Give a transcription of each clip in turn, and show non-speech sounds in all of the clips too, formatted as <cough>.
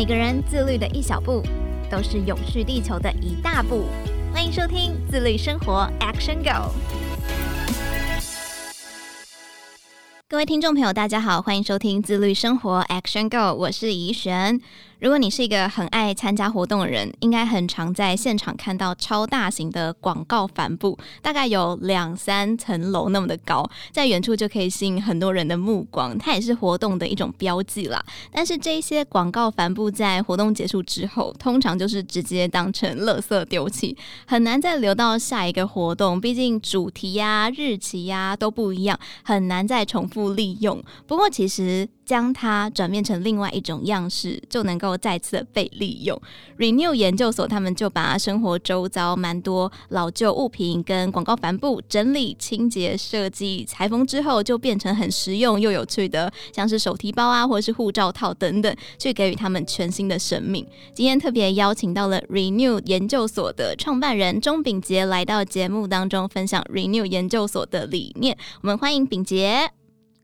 每个人自律的一小步，都是永续地球的一大步。欢迎收听自律生活 Action Go。各位听众朋友，大家好，欢迎收听自律生活 Action Go，我是怡璇。如果你是一个很爱参加活动的人，应该很常在现场看到超大型的广告帆布，大概有两三层楼那么的高，在远处就可以吸引很多人的目光，它也是活动的一种标记啦。但是这些广告帆布在活动结束之后，通常就是直接当成垃圾丢弃，很难再留到下一个活动，毕竟主题呀、日期呀、都不一样，很难再重复利用。不过其实。将它转变成另外一种样式，就能够再次的被利用。Renew 研究所他们就把生活周遭蛮多老旧物品跟广告帆布整理、清洁、设计、裁缝之后，就变成很实用又有趣的，像是手提包啊，或者是护照套等等，去给予他们全新的生命。今天特别邀请到了 Renew 研究所的创办人钟秉杰来到节目当中，分享 Renew 研究所的理念。我们欢迎秉杰。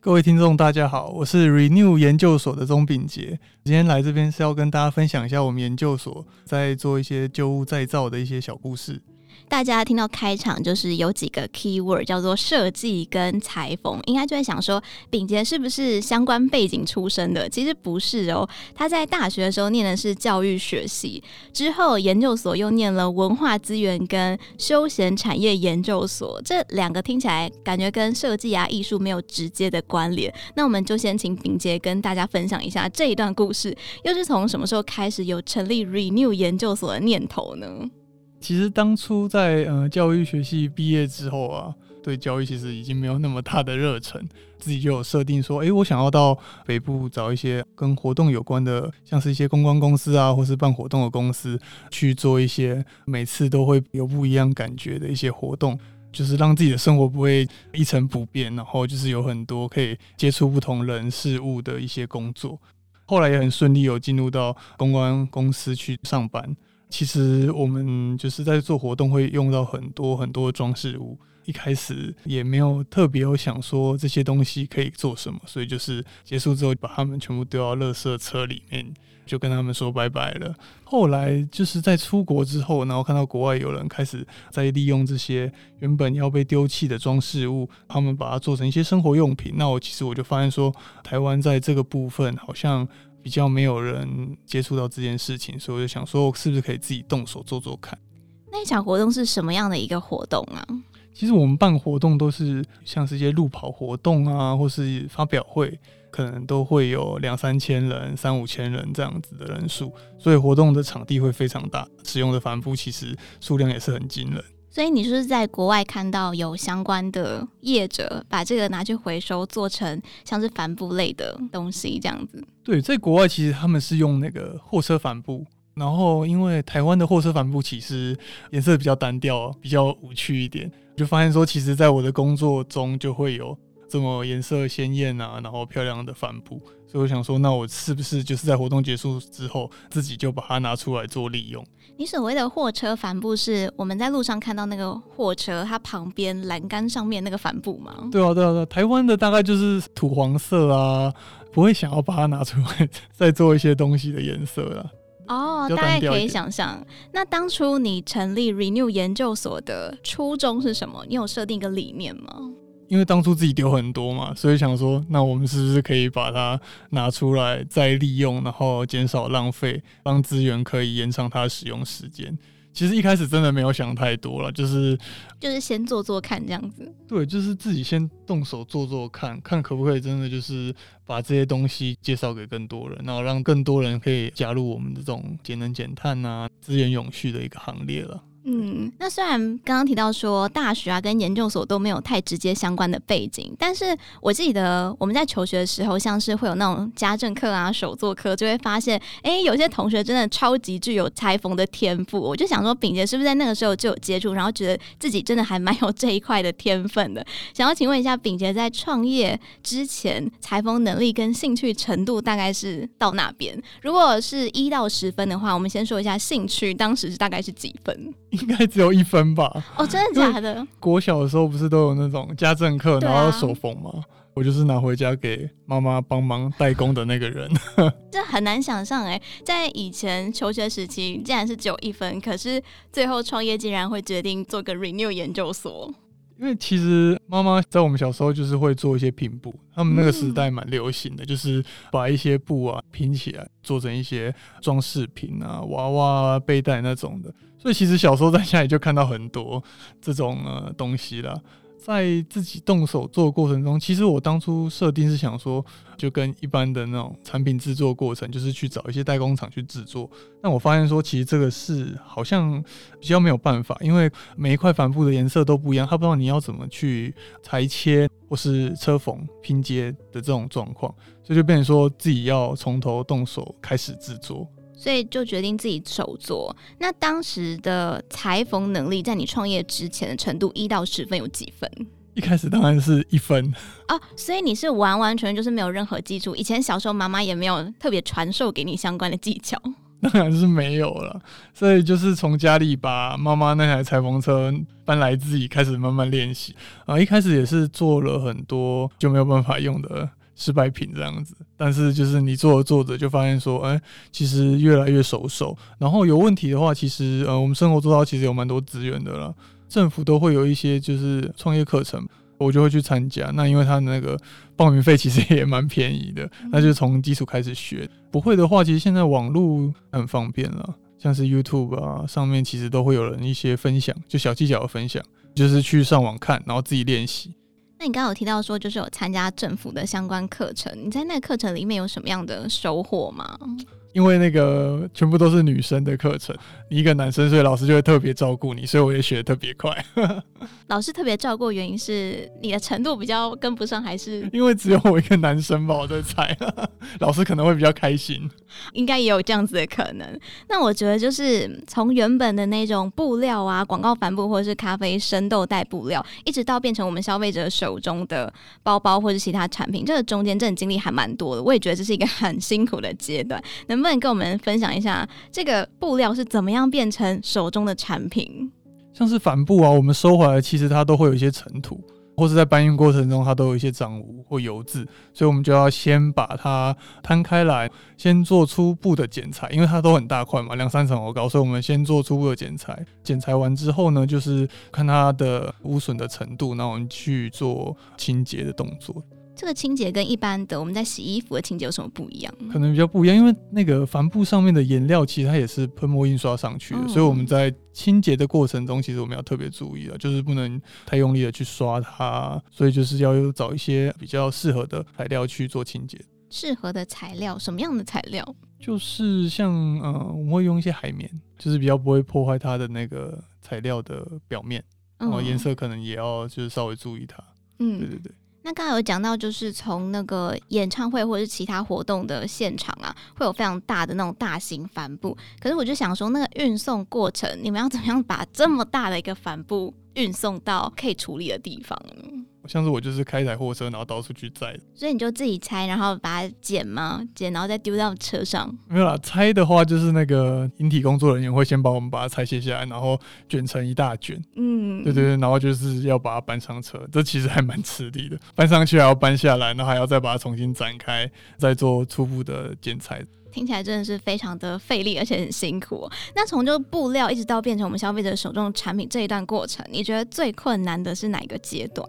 各位听众，大家好，我是 Renew 研究所的钟炳杰。今天来这边是要跟大家分享一下我们研究所在做一些旧物再造的一些小故事。大家听到开场就是有几个 keyword 叫做设计跟裁缝，应该就会想说，秉杰是不是相关背景出身的？其实不是哦，他在大学的时候念的是教育学系，之后研究所又念了文化资源跟休闲产业研究所，这两个听起来感觉跟设计啊艺术没有直接的关联。那我们就先请秉杰跟大家分享一下这一段故事，又是从什么时候开始有成立 Renew 研究所的念头呢？其实当初在呃教育学系毕业之后啊，对教育其实已经没有那么大的热忱，自己就有设定说，诶，我想要到北部找一些跟活动有关的，像是一些公关公司啊，或是办活动的公司去做一些每次都会有不一样感觉的一些活动，就是让自己的生活不会一成不变，然后就是有很多可以接触不同人事物的一些工作。后来也很顺利有进入到公关公司去上班。其实我们就是在做活动，会用到很多很多装饰物。一开始也没有特别有想说这些东西可以做什么，所以就是结束之后把它们全部丢到垃圾车里面，就跟他们说拜拜了。后来就是在出国之后，然后看到国外有人开始在利用这些原本要被丢弃的装饰物，他们把它做成一些生活用品。那我其实我就发现说，台湾在这个部分好像。比较没有人接触到这件事情，所以我就想说，我是不是可以自己动手做做看？那一场活动是什么样的一个活动啊？其实我们办活动都是像是一些路跑活动啊，或是发表会，可能都会有两三千人、三五千人这样子的人数，所以活动的场地会非常大，使用的帆布其实数量也是很惊人。所以你是不是在国外看到有相关的业者把这个拿去回收，做成像是帆布类的东西这样子？对，在国外其实他们是用那个货车帆布，然后因为台湾的货车帆布其实颜色比较单调，比较无趣一点，就发现说，其实在我的工作中就会有这么颜色鲜艳啊，然后漂亮的帆布。所以我想说，那我是不是就是在活动结束之后，自己就把它拿出来做利用？你所谓的货车帆布是我们在路上看到那个货车，它旁边栏杆上面那个帆布吗？对啊，对啊，对啊。台湾的大概就是土黄色啊，不会想要把它拿出来再做一些东西的颜色了。哦，大概可以想象。那当初你成立 Renew 研究所的初衷是什么？你有设定一个理念吗？因为当初自己丢很多嘛，所以想说，那我们是不是可以把它拿出来再利用，然后减少浪费，让资源可以延长它的使用时间。其实一开始真的没有想太多了，就是就是先做做看这样子。对，就是自己先动手做做看，看可不可以真的就是把这些东西介绍给更多人，然后让更多人可以加入我们这种节能减碳啊、资源永续的一个行列了。嗯，那虽然刚刚提到说大学啊跟研究所都没有太直接相关的背景，但是我记得我们在求学的时候，像是会有那种家政课啊、手作课，就会发现，哎、有些同学真的超级具有裁缝的天赋。我就想说，秉杰是不是在那个时候就有接触，然后觉得自己真的还蛮有这一块的天分的？想要请问一下，秉杰在创业之前，裁缝能力跟兴趣程度大概是到哪边？如果是一到十分的话，我们先说一下兴趣，当时是大概是几分？<laughs> 应该只有一分吧？哦，真的假的？国小的时候不是都有那种家政课，然后手缝吗？我就是拿回家给妈妈帮忙代工的那个人。<laughs> <laughs> 这很难想象哎，在以前求学时期，竟然是只有一分，可是最后创业竟然会决定做个 Renew 研究所。因为其实妈妈在我们小时候就是会做一些拼布，他们那个时代蛮流行的，就是把一些布啊拼起来做成一些装饰品啊、娃娃啊、背带那种的。所以其实小时候在家里就看到很多这种呃东西啦。在自己动手做的过程中，其实我当初设定是想说，就跟一般的那种产品制作过程，就是去找一些代工厂去制作。但我发现说，其实这个是好像比较没有办法，因为每一块帆布的颜色都不一样，他不知道你要怎么去裁切或是车缝拼接的这种状况，所以就变成说自己要从头动手开始制作。所以就决定自己手做。那当时的裁缝能力，在你创业之前的程度，一到十分有几分？一开始当然是一分哦。所以你是完完全全就是没有任何基础，以前小时候妈妈也没有特别传授给你相关的技巧。<laughs> 当然是没有了。所以就是从家里把妈妈那台裁缝车搬来，自己开始慢慢练习啊。一开始也是做了很多就没有办法用的。失败品这样子，但是就是你做着做着就发现说，哎、欸，其实越来越熟手。然后有问题的话，其实呃，我们生活周遭其实有蛮多资源的啦，政府都会有一些就是创业课程，我就会去参加。那因为他的那个报名费其实也蛮便宜的，那就从基础开始学。不会的话，其实现在网络很方便了，像是 YouTube 啊，上面其实都会有人一些分享，就小技巧的分享，就是去上网看，然后自己练习。那你刚刚有提到说，就是有参加政府的相关课程，你在那个课程里面有什么样的收获吗？因为那个全部都是女生的课程，你一个男生，所以老师就会特别照顾你，所以我也学的特别快。<laughs> 老师特别照顾原因是你的程度比较跟不上，还是因为只有我一个男生吧？我在猜，<laughs> 老师可能会比较开心。应该也有这样子的可能。那我觉得就是从原本的那种布料啊，广告帆布或者是咖啡生豆袋布料，一直到变成我们消费者手中的包包或者其他产品，这个中间真的经历还蛮多的。我也觉得这是一个很辛苦的阶段。能不能跟我们分享一下这个布料是怎么样变成手中的产品？像是帆布啊，我们收回来其实它都会有一些尘土，或是在搬运过程中它都有一些脏污或油渍，所以我们就要先把它摊开来，先做初步的剪裁，因为它都很大块嘛，两三层楼高，所以我们先做初步的剪裁。剪裁完之后呢，就是看它的污损的程度，然后我们去做清洁的动作。这个清洁跟一般的我们在洗衣服的清洁有什么不一样？可能比较不一样，因为那个帆布上面的颜料其实它也是喷墨印刷上去的，嗯、所以我们在清洁的过程中，其实我们要特别注意了，就是不能太用力的去刷它，所以就是要有找一些比较适合的材料去做清洁。适合的材料，什么样的材料？就是像呃，我们会用一些海绵，就是比较不会破坏它的那个材料的表面，然后颜色可能也要就是稍微注意它。嗯，对对对。那刚才有讲到，就是从那个演唱会或者是其他活动的现场啊，会有非常大的那种大型帆布。可是我就想说，那个运送过程，你们要怎么样把这么大的一个帆布运送到可以处理的地方呢？像是我就是开一台货车，然后到处去载，所以你就自己拆，然后把它剪吗？剪，然后再丢到车上？没有啦，拆的话就是那个引体工作人员会先帮我们把它拆卸下来，然后卷成一大卷。嗯，对对对，然后就是要把它搬上车，这其实还蛮吃力的，搬上去还要搬下来，然后还要再把它重新展开，再做初步的剪裁。听起来真的是非常的费力，而且很辛苦。那从这个布料一直到变成我们消费者手中的产品这一段过程，你觉得最困难的是哪一个阶段？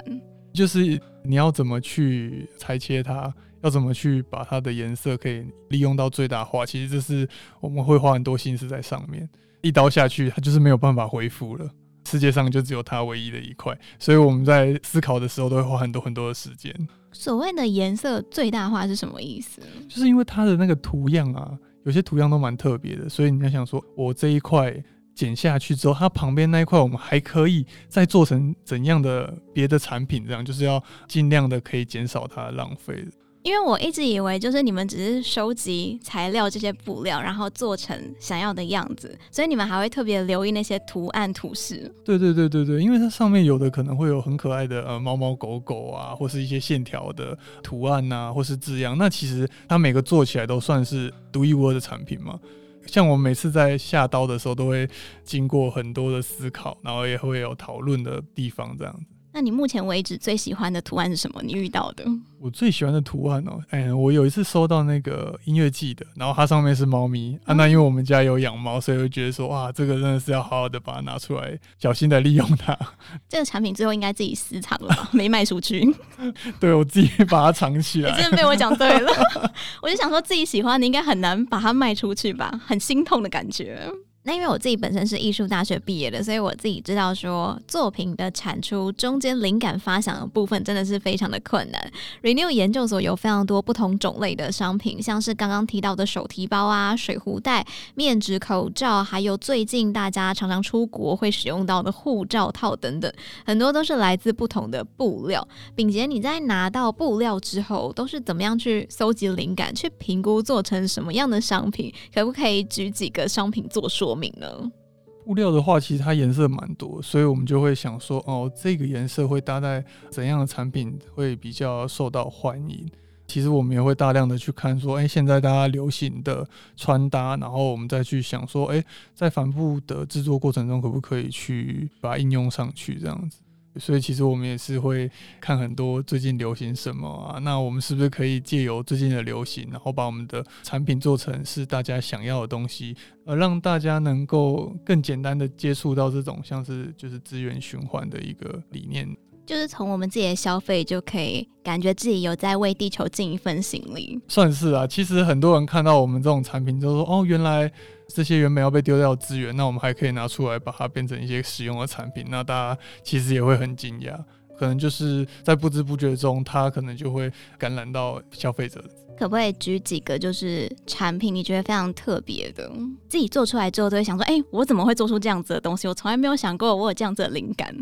就是你要怎么去裁切它，要怎么去把它的颜色可以利用到最大化。其实这是我们会花很多心思在上面。一刀下去，它就是没有办法恢复了。世界上就只有它唯一的一块，所以我们在思考的时候都会花很多很多的时间。所谓的颜色最大化是什么意思？就是因为它的那个图样啊，有些图样都蛮特别的，所以你要想说，我这一块。剪下去之后，它旁边那一块我们还可以再做成怎样的别的产品？这样就是要尽量的可以减少它的浪费。因为我一直以为就是你们只是收集材料这些布料，然后做成想要的样子，所以你们还会特别留意那些图案图示。对对对对对，因为它上面有的可能会有很可爱的呃猫猫狗狗啊，或是一些线条的图案啊，或是字样。那其实它每个做起来都算是独一无二的产品嘛。像我每次在下刀的时候，都会经过很多的思考，然后也会有讨论的地方，这样子。那你目前为止最喜欢的图案是什么？你遇到的？我最喜欢的图案哦、喔，哎、欸，我有一次收到那个音乐季的，然后它上面是猫咪、嗯、啊。那因为我们家有养猫，所以我觉得说，哇，这个真的是要好好的把它拿出来，小心的利用它。<laughs> 这个产品最后应该自己私藏了吧？<laughs> 没卖出去。<laughs> 对，我自己把它藏起来。你真的被我讲对了。我就想说自己喜欢的，应该很难把它卖出去吧？很心痛的感觉。那因为我自己本身是艺术大学毕业的，所以我自己知道说作品的产出中间灵感发想的部分真的是非常的困难。Renew 研究所有非常多不同种类的商品，像是刚刚提到的手提包啊、水壶袋、面纸口罩，还有最近大家常常出国会使用到的护照套等等，很多都是来自不同的布料。秉杰，你在拿到布料之后，都是怎么样去搜集灵感，去评估做成什么样的商品？可不可以举几个商品做说明呢？布料的话，其实它颜色蛮多，所以我们就会想说，哦，这个颜色会搭在怎样的产品会比较受到欢迎。其实我们也会大量的去看，说，哎，现在大家流行的穿搭，然后我们再去想说，哎，在帆布的制作过程中，可不可以去把它应用上去，这样子。所以其实我们也是会看很多最近流行什么啊，那我们是不是可以借由最近的流行，然后把我们的产品做成是大家想要的东西，而让大家能够更简单的接触到这种像是就是资源循环的一个理念。就是从我们自己的消费就可以感觉自己有在为地球尽一份心力，算是啊。其实很多人看到我们这种产品，就说：“哦，原来这些原本要被丢掉的资源，那我们还可以拿出来把它变成一些实用的产品。”那大家其实也会很惊讶，可能就是在不知不觉中，它可能就会感染到消费者。可不可以举几个就是产品，你觉得非常特别的，自己做出来之后都会想说：“哎，我怎么会做出这样子的东西？我从来没有想过我有这样子的灵感。”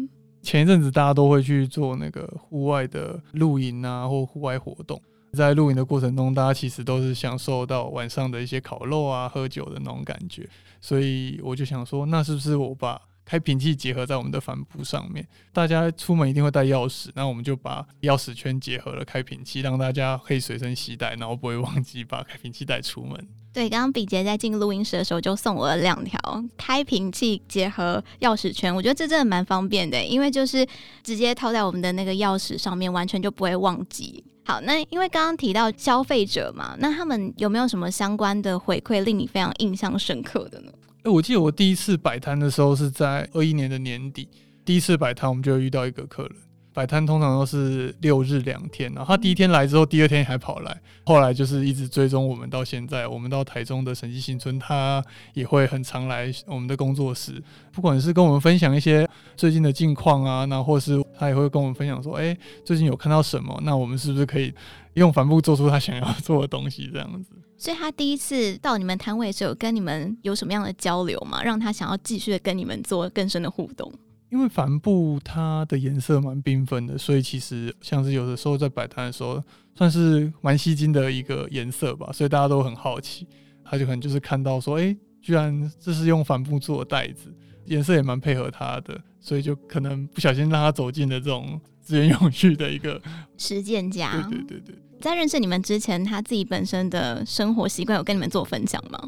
前一阵子大家都会去做那个户外的露营啊，或户外活动。在露营的过程中，大家其实都是享受到晚上的一些烤肉啊、喝酒的那种感觉。所以我就想说，那是不是我把开瓶器结合在我们的帆布上面？大家出门一定会带钥匙，那我们就把钥匙圈结合了开瓶器，让大家可以随身携带，然后不会忘记把开瓶器带出门。对，刚刚比杰在进录音室的时候就送我了两条开瓶器结合钥匙圈，我觉得这真的蛮方便的，因为就是直接套在我们的那个钥匙上面，完全就不会忘记。好，那因为刚刚提到消费者嘛，那他们有没有什么相关的回馈令你非常印象深刻的呢？诶，我记得我第一次摆摊的时候是在二一年的年底，第一次摆摊我们就遇到一个客人。摆摊通常都是六日两天，然后他第一天来之后，第二天还跑来，后来就是一直追踪我们到现在。我们到台中的审计新村，他也会很常来我们的工作室，不管是跟我们分享一些最近的近况啊，那或是他也会跟我们分享说，哎，最近有看到什么，那我们是不是可以用帆布做出他想要做的东西这样子？所以他第一次到你们摊位的时候，跟你们有什么样的交流吗？让他想要继续的跟你们做更深的互动？因为帆布它的颜色蛮缤纷的，所以其实像是有的时候在摆摊的时候，算是蛮吸睛的一个颜色吧，所以大家都很好奇。他就可能就是看到说，哎，居然这是用帆布做的袋子，颜色也蛮配合他的，所以就可能不小心让他走进了这种资源永续的一个实践家。对对对对，在认识你们之前，他自己本身的生活习惯有跟你们做分享吗？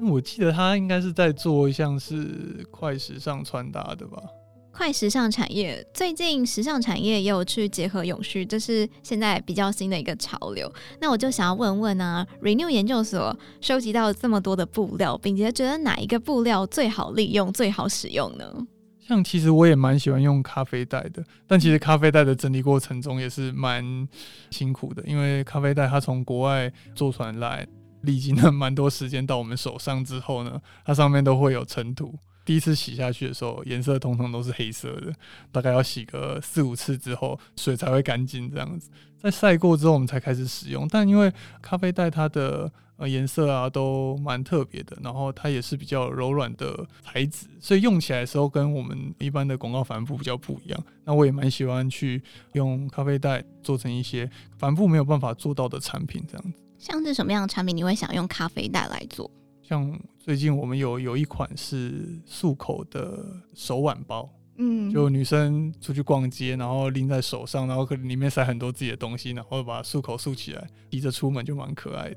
我记得他应该是在做一项是快时尚穿搭的吧。快时尚产业最近，时尚产业也有去结合永续，这是现在比较新的一个潮流。那我就想要问问啊，Renew 研究所收集到这么多的布料，并且觉得哪一个布料最好利用、最好使用呢？像其实我也蛮喜欢用咖啡袋的，但其实咖啡袋的整理过程中也是蛮辛苦的，因为咖啡袋它从国外坐船来，历经了蛮多时间到我们手上之后呢，它上面都会有尘土。第一次洗下去的时候，颜色通常都是黑色的，大概要洗个四五次之后，水才会干净这样子。在晒过之后，我们才开始使用。但因为咖啡袋它的呃颜色啊都蛮特别的，然后它也是比较柔软的材质，所以用起来的时候跟我们一般的广告帆布比较不一样。那我也蛮喜欢去用咖啡袋做成一些帆布没有办法做到的产品，这样子。像是什么样的产品你会想用咖啡袋来做？像最近我们有有一款是束口的手腕包，嗯，就女生出去逛街，然后拎在手上，然后可能里面塞很多自己的东西，然后把束口束起来，提着出门就蛮可爱的。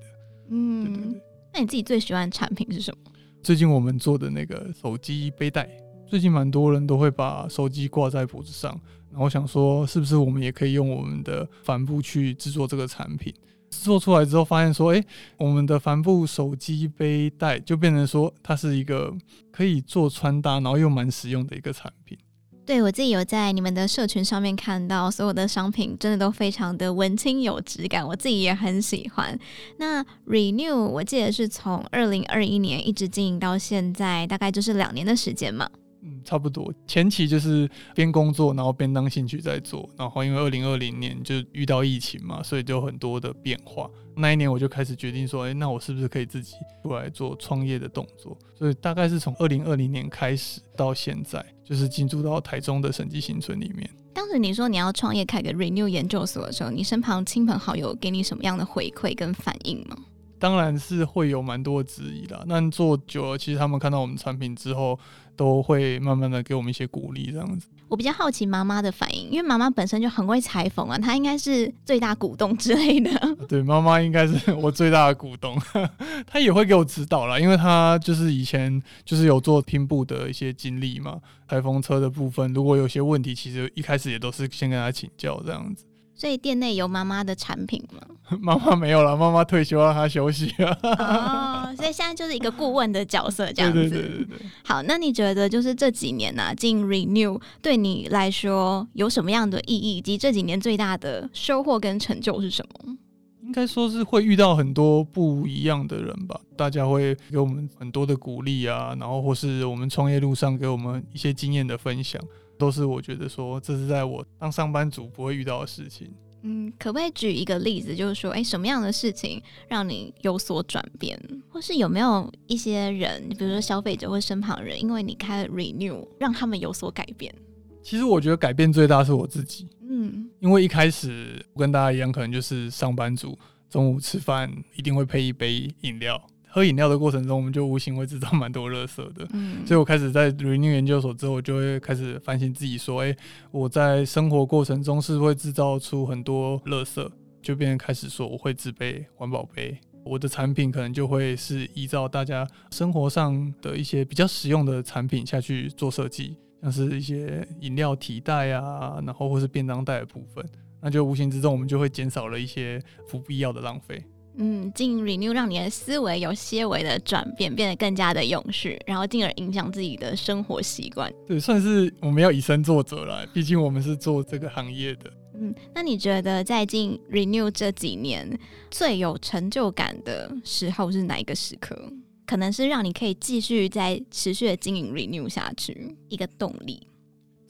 嗯，对对对。那你自己最喜欢的产品是什么？最近我们做的那个手机背带，最近蛮多人都会把手机挂在脖子上，然后想说，是不是我们也可以用我们的帆布去制作这个产品？做出来之后，发现说，诶，我们的帆布手机背带就变成说，它是一个可以做穿搭，然后又蛮实用的一个产品。对，我自己有在你们的社群上面看到，所有的商品真的都非常的文青有质感，我自己也很喜欢。那 Renew 我记得是从二零二一年一直经营到现在，大概就是两年的时间嘛。嗯，差不多。前期就是边工作，然后边当兴趣在做。然后因为二零二零年就遇到疫情嘛，所以就有很多的变化。那一年我就开始决定说，哎，那我是不是可以自己出来做创业的动作？所以大概是从二零二零年开始到现在，就是进驻到台中的审计新村里面。当时你说你要创业开个 Renew 研究所的时候，你身旁亲朋好友给你什么样的回馈跟反应吗？当然是会有蛮多质疑啦。那做久了，其实他们看到我们产品之后，都会慢慢的给我们一些鼓励，这样子。我比较好奇妈妈的反应，因为妈妈本身就很会裁缝啊，她应该是最大股东之类的。<laughs> 对，妈妈应该是我最大的股东，<laughs> 她也会给我指导啦，因为她就是以前就是有做拼布的一些经历嘛。裁缝车的部分，如果有些问题，其实一开始也都是先跟她请教这样子。所以店内有妈妈的产品吗？<laughs> 妈妈没有了，妈妈退休了，她休息了。哦，所以现在就是一个顾问的角色这样子。对对对对对。好，那你觉得就是这几年呢、啊，进 Renew 对你来说有什么样的意义？以及这几年最大的收获跟成就是什么？应该说是会遇到很多不一样的人吧，大家会给我们很多的鼓励啊，然后或是我们创业路上给我们一些经验的分享。都是我觉得说，这是在我当上班族不会遇到的事情。嗯，可不可以举一个例子，就是说，哎，什么样的事情让你有所转变，或是有没有一些人，比如说消费者或身旁人，因为你开了 Renew，让他们有所改变？其实我觉得改变最大是我自己。嗯，因为一开始我跟大家一样，可能就是上班族，中午吃饭一定会配一杯饮料。喝饮料的过程中，我们就无形会制造蛮多垃圾的。嗯，所以我开始在 Renew 研究所之后，我就会开始反省自己，说：“诶，我在生活过程中是会制造出很多垃圾，就变成开始说我会自备环保杯，我的产品可能就会是依照大家生活上的一些比较实用的产品下去做设计，像是一些饮料提袋啊，然后或是便当袋的部分，那就无形之中我们就会减少了一些不必要的浪费。”嗯，进 Renew 让你的思维有些微的转变，变得更加的永续，然后进而影响自己的生活习惯。对，算是我们要以身作则了，毕竟我们是做这个行业的。嗯，那你觉得在进 Renew 这几年最有成就感的时候是哪一个时刻？可能是让你可以继续在持续的经营 Renew 下去一个动力。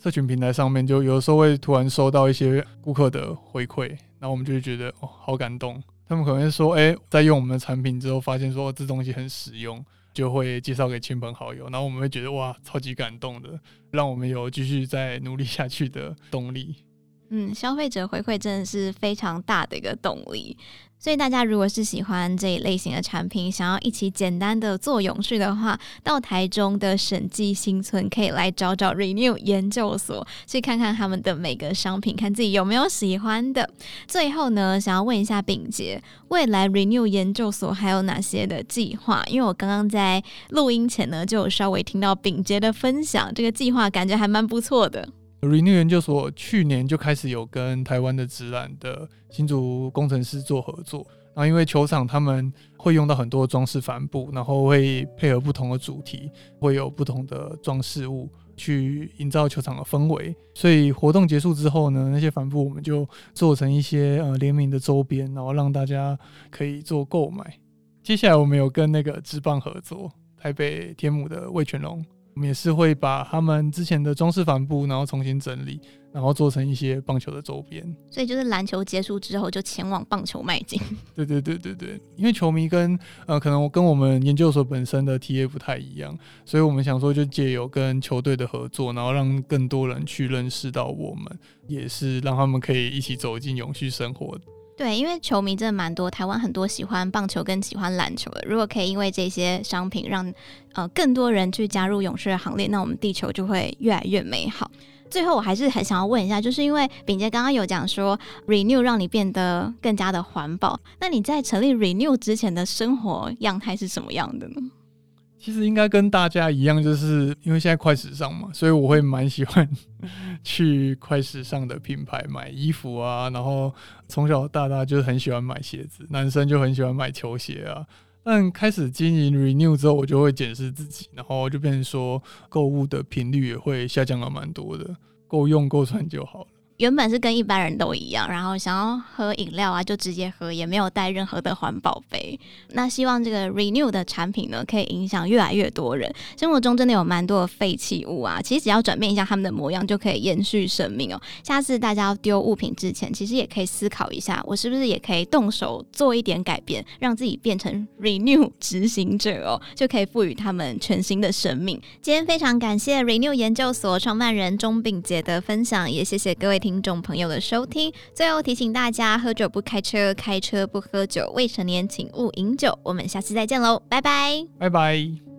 社群平台上面就有时候会突然收到一些顾客的回馈，然后我们就会觉得哦，好感动。他们可能会说：“哎、在用我们的产品之后，发现说这东西很实用，就会介绍给亲朋好友。然后我们会觉得哇，超级感动的，让我们有继续再努力下去的动力。”嗯，消费者回馈真的是非常大的一个动力。所以大家如果是喜欢这一类型的产品，想要一起简单的做永续的话，到台中的审计新村可以来找找 Renew 研究所，去看看他们的每个商品，看自己有没有喜欢的。最后呢，想要问一下秉杰，未来 Renew 研究所还有哪些的计划？因为我刚刚在录音前呢，就有稍微听到秉杰的分享，这个计划感觉还蛮不错的。Renew 研究所去年就开始有跟台湾的职篮的新竹工程师做合作，然后因为球场他们会用到很多装饰帆布，然后会配合不同的主题，会有不同的装饰物去营造球场的氛围。所以活动结束之后呢，那些帆布我们就做成一些呃联名的周边，然后让大家可以做购买。接下来我们有跟那个职棒合作，台北天母的味全龙。我们也是会把他们之前的装饰帆布，然后重新整理，然后做成一些棒球的周边。所以就是篮球结束之后，就前往棒球迈进。<laughs> 对对对对对，因为球迷跟呃，可能我跟我们研究所本身的 TA 不太一样，所以我们想说，就借由跟球队的合作，然后让更多人去认识到我们，也是让他们可以一起走进永续生活。对，因为球迷真的蛮多，台湾很多喜欢棒球跟喜欢篮球的。如果可以因为这些商品让呃更多人去加入勇士的行列，那我们地球就会越来越美好。最后，我还是很想要问一下，就是因为秉杰刚刚有讲说 Renew 让你变得更加的环保，那你在成立 Renew 之前的生活样态是什么样的呢？其实应该跟大家一样，就是因为现在快时尚嘛，所以我会蛮喜欢 <laughs> 去快时尚的品牌买衣服啊。然后从小到大就是很喜欢买鞋子，男生就很喜欢买球鞋啊。但开始经营 Renew 之后，我就会检视自己，然后就变成说购物的频率也会下降了蛮多的，够用够穿就好了。原本是跟一般人都一样，然后想要喝饮料啊，就直接喝，也没有带任何的环保杯。那希望这个 Renew 的产品呢，可以影响越来越多人。生活中真的有蛮多的废弃物啊，其实只要转变一下他们的模样，就可以延续生命哦。下次大家要丢物品之前，其实也可以思考一下，我是不是也可以动手做一点改变，让自己变成 Renew 执行者哦，就可以赋予他们全新的生命。今天非常感谢 Renew 研究所创办人钟秉杰的分享，也谢谢各位听众朋友的收听，最后提醒大家：喝酒不开车，开车不喝酒，未成年请勿饮酒。我们下期再见喽，拜拜，拜拜。